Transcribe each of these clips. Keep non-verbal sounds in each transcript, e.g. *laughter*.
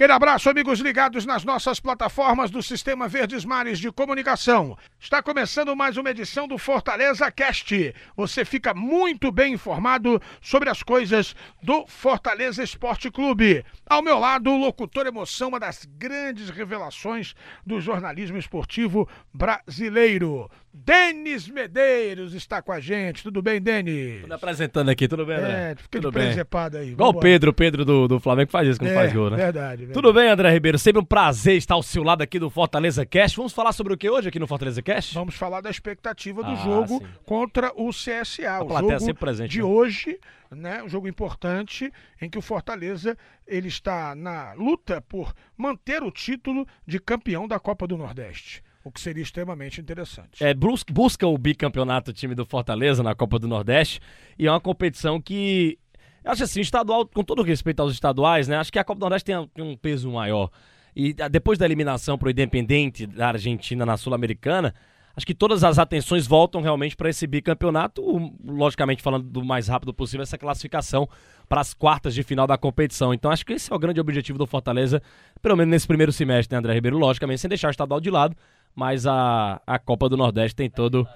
Aquele abraço, amigos ligados nas nossas plataformas do Sistema Verdes Mares de Comunicação. Está começando mais uma edição do Fortaleza Cast. Você fica muito bem informado sobre as coisas do Fortaleza Esporte Clube. Ao meu lado, o locutor emoção, uma das grandes revelações do jornalismo esportivo brasileiro. Denis Medeiros está com a gente. Tudo bem, Denis? Tudo apresentando aqui, tudo bem, André? É, fica tudo de presepado aí. Igual o. Pedro, o Pedro do, do Flamengo faz isso quando É, faz gol, né? Verdade, verdade. Tudo bem, André Ribeiro? Sempre um prazer estar ao seu lado aqui do Fortaleza Cast. Vamos falar sobre o que hoje aqui no Fortaleza Cast? Vamos falar da expectativa do Ah, jogo sim. contra o CSA. A o plateia jogo sempre presente, de né? hoje, né? Um jogo importante em que o Fortaleza ele está na luta por manter o título de campeão da Copa do Nordeste, o que seria extremamente interessante. É, bus- busca o bicampeonato time do Fortaleza na Copa do Nordeste e é uma competição que acho assim, estadual, com todo respeito aos estaduais, né? Acho que a Copa do Nordeste tem, um peso maior. E ah, depois da eliminação pro Independente da Argentina na Sul-Americana, acho que todas as atenções voltam realmente para esse bicampeonato, logicamente falando do mais rápido possível essa classificação para as quartas de final da competição. Então acho que esse é o grande objetivo do Fortaleza, pelo menos nesse primeiro semestre, né, André Ribeiro? Logicamente, sem deixar o estadual de lado, mas a, a Copa do Nordeste tem todo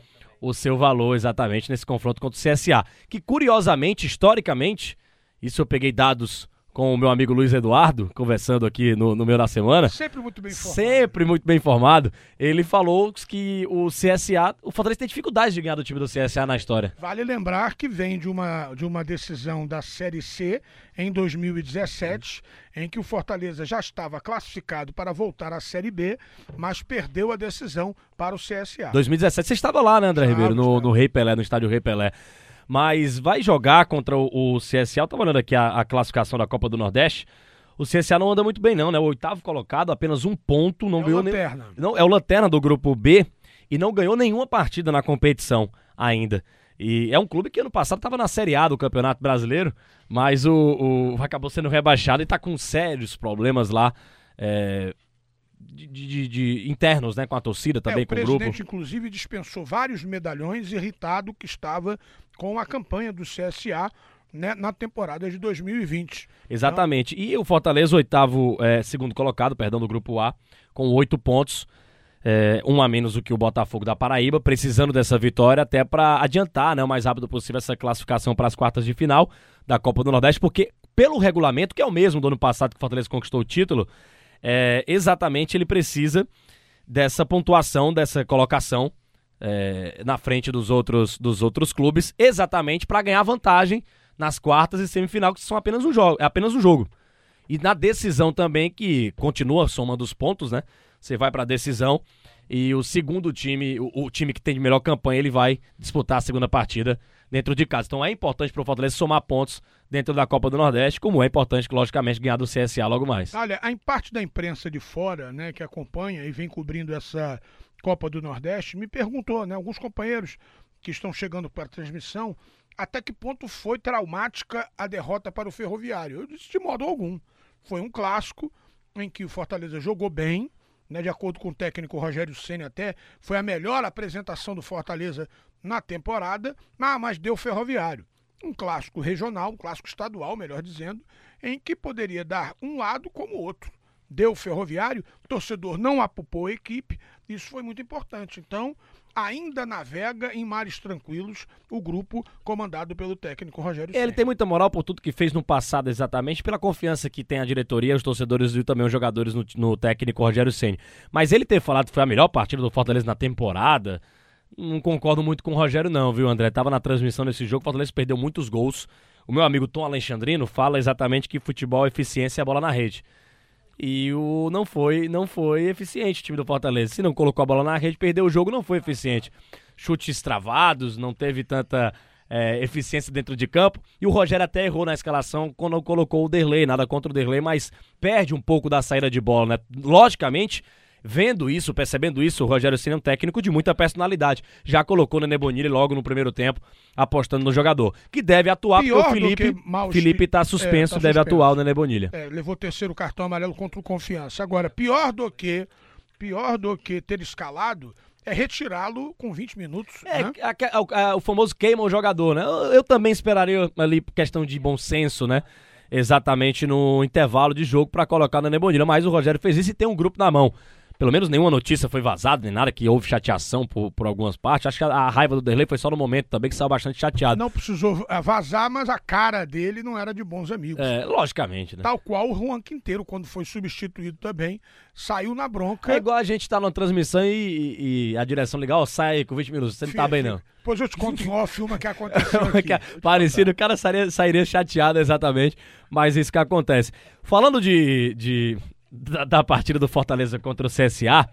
o seu valor exatamente nesse confronto contra o CSA. Que curiosamente, historicamente, isso eu peguei dados com o meu amigo Luiz Eduardo, conversando aqui no, no meu da semana. Sempre muito bem informado. Sempre muito bem informado. Ele falou que o CSA, o Fortaleza tem dificuldade de ganhar do time do CSA na história. Vale lembrar que vem de uma, de uma decisão da Série C em 2017, em que o Fortaleza já estava classificado para voltar à Série B, mas perdeu a decisão para o CSA. 2017, você estava lá, né, André Estava, Ribeiro, no, estava. no Rei Pelé, no estádio Rei Pelé. Mas vai jogar contra o, o CSA. Eu tava olhando aqui a, a classificação da Copa do Nordeste. O CSA não anda muito bem, não, né? O oitavo colocado, apenas um ponto, não É o ganhou nem. Não, é o Lanterna do grupo B e não ganhou nenhuma partida na competição ainda. E é um clube que ano passado estava na Série A do Campeonato Brasileiro, mas o, o- acabou sendo rebaixado e está com sérios problemas lá é, de, de- de internos, né? Com a torcida também, é, o com o grupo. presidente, inclusive, dispensou vários medalhões, irritado que estava com a campanha do CSA né, na temporada de 2020. Exatamente. E o Fortaleza, oitavo, é, segundo colocado, perdão, do grupo A, com oito pontos. é, um a menos do que o Botafogo da Paraíba, precisando dessa vitória até para adiantar né, o mais rápido possível essa classificação para as quartas de final da Copa do Nordeste, porque pelo regulamento, que é o mesmo do ano passado que o Fortaleza conquistou o título, é, exatamente ele precisa dessa pontuação, dessa colocação é, na frente dos outros, dos outros clubes, exatamente para ganhar vantagem nas quartas e semifinal, que são apenas um jogo, é apenas um jogo. E na decisão também, que continua somando os pontos, né? Você vai para a decisão e o segundo time, o, o time que tem de melhor campanha, ele vai disputar a segunda partida dentro de casa. Então é importante para o Fortaleza somar pontos dentro da Copa do Nordeste, como é importante, logicamente, ganhar do CSA logo mais. Olha, a parte da imprensa de fora, né, que acompanha e vem cobrindo essa Copa do Nordeste, me perguntou, né, alguns companheiros que estão chegando para a transmissão, até que ponto foi traumática a derrota para o Ferroviário. Eu disse de modo algum. Foi um clássico em que o Fortaleza jogou bem, né, de acordo com o técnico Rogério Ceni até, foi a melhor apresentação do Fortaleza na temporada, ah, mas deu Ferroviário. Um clássico regional, um clássico estadual, melhor dizendo, em que poderia dar um lado como o outro. Deu Ferroviário, o torcedor não apupou a equipe, isso foi muito importante. Então, ainda navega em mares tranquilos o grupo comandado pelo técnico Rogério Ele Ceni. tem muita moral por tudo que fez no passado, exatamente, pela confiança que tem a diretoria, os torcedores e também os jogadores no, no técnico Rogério Ceni. Mas ele ter falado que foi a melhor partida do Fortaleza na temporada, não concordo muito com o Rogério, não, viu, André? Tava na transmissão desse jogo, o Fortaleza perdeu muitos gols. O meu amigo Tom Alexandrino fala exatamente que futebol é eficiência a bola na rede. E o não foi, não foi eficiente o time do Fortaleza. Se não colocou a bola na rede, perdeu o jogo, não foi eficiente. Chutes travados, não teve tanta é, eficiência dentro de campo. E o Rogério até errou na escalação quando colocou o Derlei, nada contra o Derlei, mas perde um pouco da saída de bola, né? Logicamente, vendo isso, percebendo isso, o Rogério Ceni é um técnico de muita personalidade. Já colocou o Nenê Bonilha logo no primeiro tempo, apostando no jogador, que deve atuar Pior porque o Felipe, que mau Felipe tá é, suspenso, tá deve suspenso. atuar o Nenê Bonilha. É, levou terceiro cartão amarelo contra o Confiança. Agora, pior do que pior do que ter escalado é retirá-lo com 20 minutos. É, né? a- a- a- o famoso queima o jogador, né? Eu, eu também esperaria ali questão de bom senso, né? Exatamente no intervalo de jogo pra colocar na Nebonina, mas o Rogério fez isso e tem um grupo na mão. Pelo menos nenhuma notícia foi vazada, nem nada que houve chateação por, por algumas partes. Acho que a, a raiva do Derlei foi só no momento também que saiu bastante chateado. Não precisou ah, vazar, mas a cara dele não era de bons amigos. É, logicamente, né? Tal qual o Juan Quinteiro, quando foi substituído também, saiu na bronca. É igual a gente tá numa transmissão e, e- e a direção ligar, ó, sai aí com 20 minutos, você não tá bem não. Depois eu te conto em off uma que aconteceu aqui. Parecido, o cara sairia, sairia chateado exatamente, mas isso que acontece. Falando de, de- da, da partida do Fortaleza contra o CSA,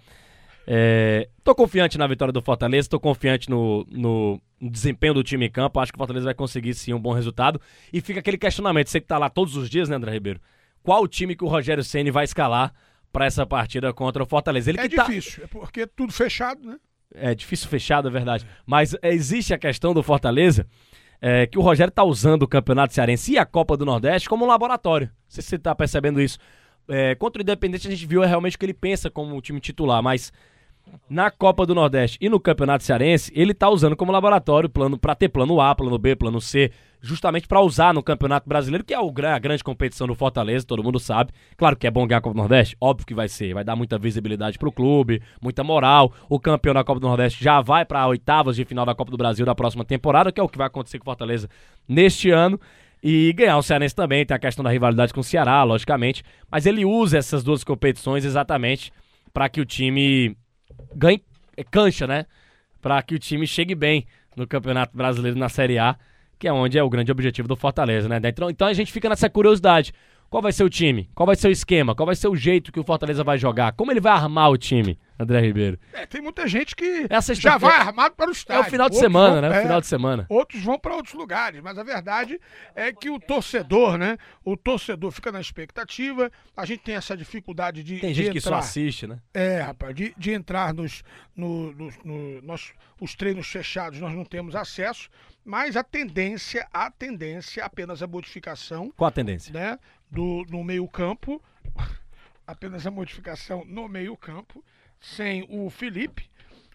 é, tô confiante na vitória do Fortaleza, tô confiante no, no- desempenho do time em campo, acho que o Fortaleza vai conseguir sim um bom resultado. E fica aquele questionamento, você que tá lá todos os dias, né, André Ribeiro? Qual o time que o Rogério Ceni vai escalar pra essa partida contra o Fortaleza? Ele É que tá- difícil, é porque é tudo fechado, né? é difícil fechado, é verdade. Mas existe a questão do Fortaleza, é, que o Rogério tá usando o Campeonato Cearense e a Copa do Nordeste como um laboratório. Não sei se você tá percebendo isso. É, contra o Independente a gente viu realmente o que ele pensa como time titular, mas na Copa do Nordeste e no Campeonato Cearense, ele tá usando como laboratório plano para ter plano A, plano B, plano C, justamente para usar no Campeonato Brasileiro, que é a grande competição do Fortaleza, todo mundo sabe. Claro que é bom ganhar a Copa do Nordeste, óbvio que vai ser, vai dar muita visibilidade pro clube, muita moral. O campeão da Copa do Nordeste já vai para oitavas de final da Copa do Brasil da próxima temporada, que é o que vai acontecer com o Fortaleza neste ano. E ganhar o Cearense também, tem a questão da rivalidade com o Ceará, logicamente. Mas ele usa essas duas competições exatamente para que o time ganhe é, cancha, né? Para que o time chegue bem no Campeonato Brasileiro na Série A, que é onde é o grande objetivo do Fortaleza, né? Então, então a gente fica nessa curiosidade. Qual vai ser o time? Qual vai ser o esquema? Qual vai ser o jeito que o Fortaleza vai jogar? Como ele vai armar o time, André Ribeiro? É, tem muita gente que É já vai armado para o É estádio. o final de Outros semana, vão- né? é, final de semana. Outros vão para outros lugares, mas a verdade é que o torcedor, né? O torcedor fica na expectativa. A gente tem essa dificuldade de, Tem de gente que só assiste, né? É, rapaz, de, de entrar nos, no, nos- no- nós, os treinos fechados nós não temos acesso, mas a tendência, a tendência, apenas a modificação, Qual a tendência? né, do, no meio campo, *laughs* apenas a modificação no meio campo, sem o Felipe,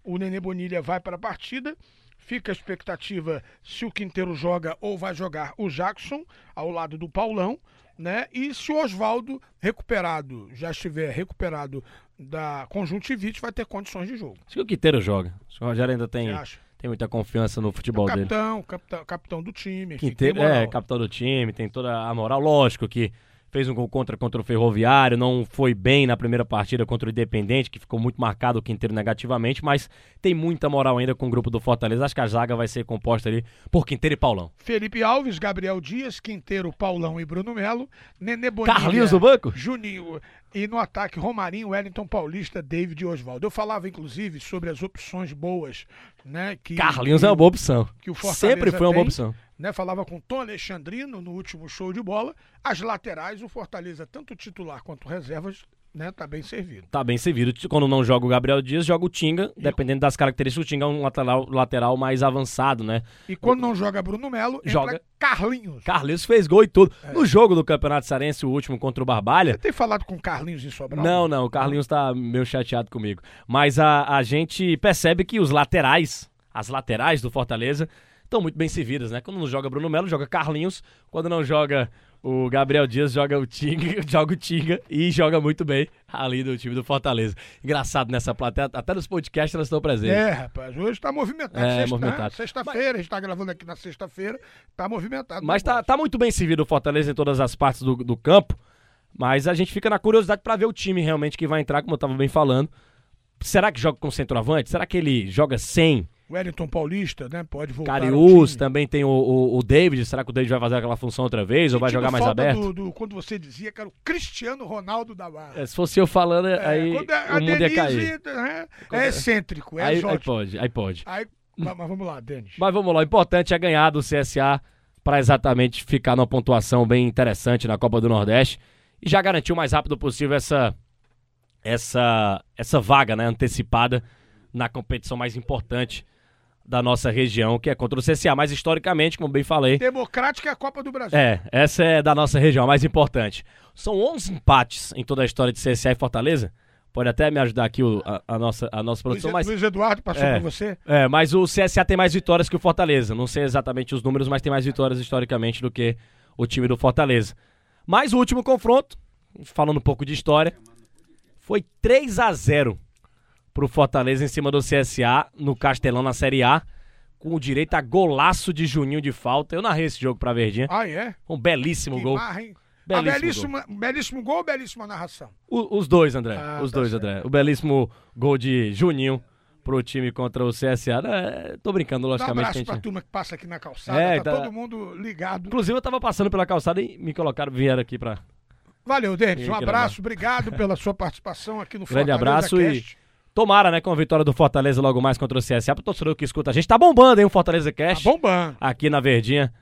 o Nenê Bonilha vai para a partida, fica a expectativa se o Quinteiro joga ou vai jogar o Jackson ao lado do Paulão, né? E se o Oswaldo recuperado, já estiver recuperado da conjuntivite, vai ter condições de jogo. Que o Quinteiro joga. O Rogério ainda tem, tem muita confiança no futebol dele. Capitão, capitão, capitão do time, Quinteiro, moral. é, capitão do time, tem toda a moral. Lógico que fez um gol contra contra o Ferroviário, não foi bem na primeira partida contra o Independente, que ficou muito marcado o Quinteiro negativamente, mas tem muita moral ainda com o grupo do Fortaleza. Acho que a zaga vai ser composta ali por Quinteiro e Paulão. Felipe Alves, Gabriel Dias, Quinteiro, Paulão e Bruno Melo, Nenê Bonilha, Carlinhos no banco? Juninho e no ataque Romarinho, Wellington Paulista, David e Oswaldo. Eu falava inclusive sobre as opções boas, né, que Carlinhos que, é uma boa opção. que o Fortaleza Sempre foi uma boa tem. opção. né, falava com Tom Alexandrino no último show de bola. As laterais, o Fortaleza, tanto titular quanto reservas, né, tá bem servido. Tá bem servido. Quando não joga o Gabriel Dias, joga o Tinga. Dependendo das características, o Tinga é um lateral, lateral mais avançado, né? E quando não joga Bruno Melo, Joga. Carlinhos. Carlinhos fez gol e tudo. É. No jogo do Campeonato Sarense, o último contra o Barbalha, Você tem falado com Carlinhos em Sobral? Não, não, o Carlinhos tá meio chateado comigo. Mas a, a gente percebe que os laterais, as laterais do Fortaleza, estão muito bem servidas, né? Quando não joga Bruno Melo, joga Carlinhos. Quando não joga o Gabriel Dias, joga o Tinga, *laughs* joga o Tinga e joga muito bem ali do time do Fortaleza. Engraçado nessa plateia, até nos podcasts elas estão presentes. É, rapaz, hoje tá movimentado. É, Sexta- movimentado. Sexta-feira, a gente tá gravando aqui na sexta-feira, tá movimentado. Mas tá, tá muito bem servido o Fortaleza em todas as partes do, do campo. Mas a gente fica na curiosidade pra ver o time realmente que vai entrar, como eu tava bem falando. Será que joga com centroavante? Será que ele joga sem? Wellington Paulista, né? Pode voltar. Cariús, também tem o, o, o David. Será que o David vai fazer aquela função outra vez ou vai jogar mais aberto? Do, do- quando você dizia que era o Cristiano Ronaldo da Barra. É, se fosse eu falando, aí quando a, o a mundo ia Denise cair. né, é é- excêntrico, é Aí, aí pode, aí pode. Aí, mas, mas vamos lá, Denis. Mas vamos lá, o importante é ganhar do CSA para exatamente ficar numa pontuação bem interessante na Copa do Nordeste e já garantir o mais rápido possível essa essa essa vaga, né, antecipada na competição mais importante da nossa região, que é contra o CSA, mas historicamente, como bem falei, Democrática é a Copa do Brasil. é, essa é da nossa região, a mais importante. São 11 empates em toda a história de CSA e Fortaleza. Pode até me ajudar aqui o- a, a nossa, a nossa Luiz, produção, mas, Luiz Eduardo passou É. por você? é, mas o CSA tem mais vitórias que o Fortaleza. Não sei exatamente os números, mas tem mais vitórias historicamente do que o time do Fortaleza. Mas o último confronto, falando um pouco de história, foi 3 a 0 pro Fortaleza em cima do CSA no Castelão na Série A, com o direito a golaço de Juninho de falta. Eu narrei esse jogo pra Verdinha. Ah, é? Um belíssimo Que gol. marra, hein? Belíssimo ah, belíssimo, belíssimo gol ou belíssima narração? O- os dois, André. Ah, os tá dois, certo. André. O belíssimo gol de Juninho pro time contra o CSA. É, tô brincando, Dá um logicamente. abraço a pra gente... turma que passa aqui na calçada, É, tá tá- todo mundo ligado. Inclusive, eu tava passando pela calçada e me colocaram, vieram aqui pra. Valeu, Denis. E Um abraço, obrigado pela sua participação aqui no Grande Fortaleza abraço e Cast. Tomara, né, com a vitória do Fortaleza logo mais contra o CSA. Pro torcedor que escuta a gente. Tá bombando, hein, o Fortaleza Tá Cast. bombando. Aqui na Verdinha.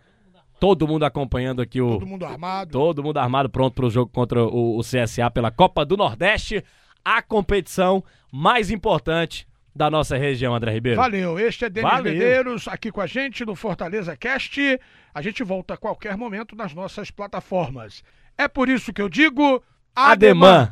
Todo mundo acompanhando aqui o. Todo mundo armado. Todo mundo armado, pronto pro jogo contra o, o CSA pela Copa do Nordeste. A competição mais importante da nossa região, André Ribeiro. Valeu. Este é Denis Valeu. Medeiros aqui com a gente no Fortaleza Cast. A gente volta a qualquer momento nas nossas plataformas. É por isso que eu digo. Ademã.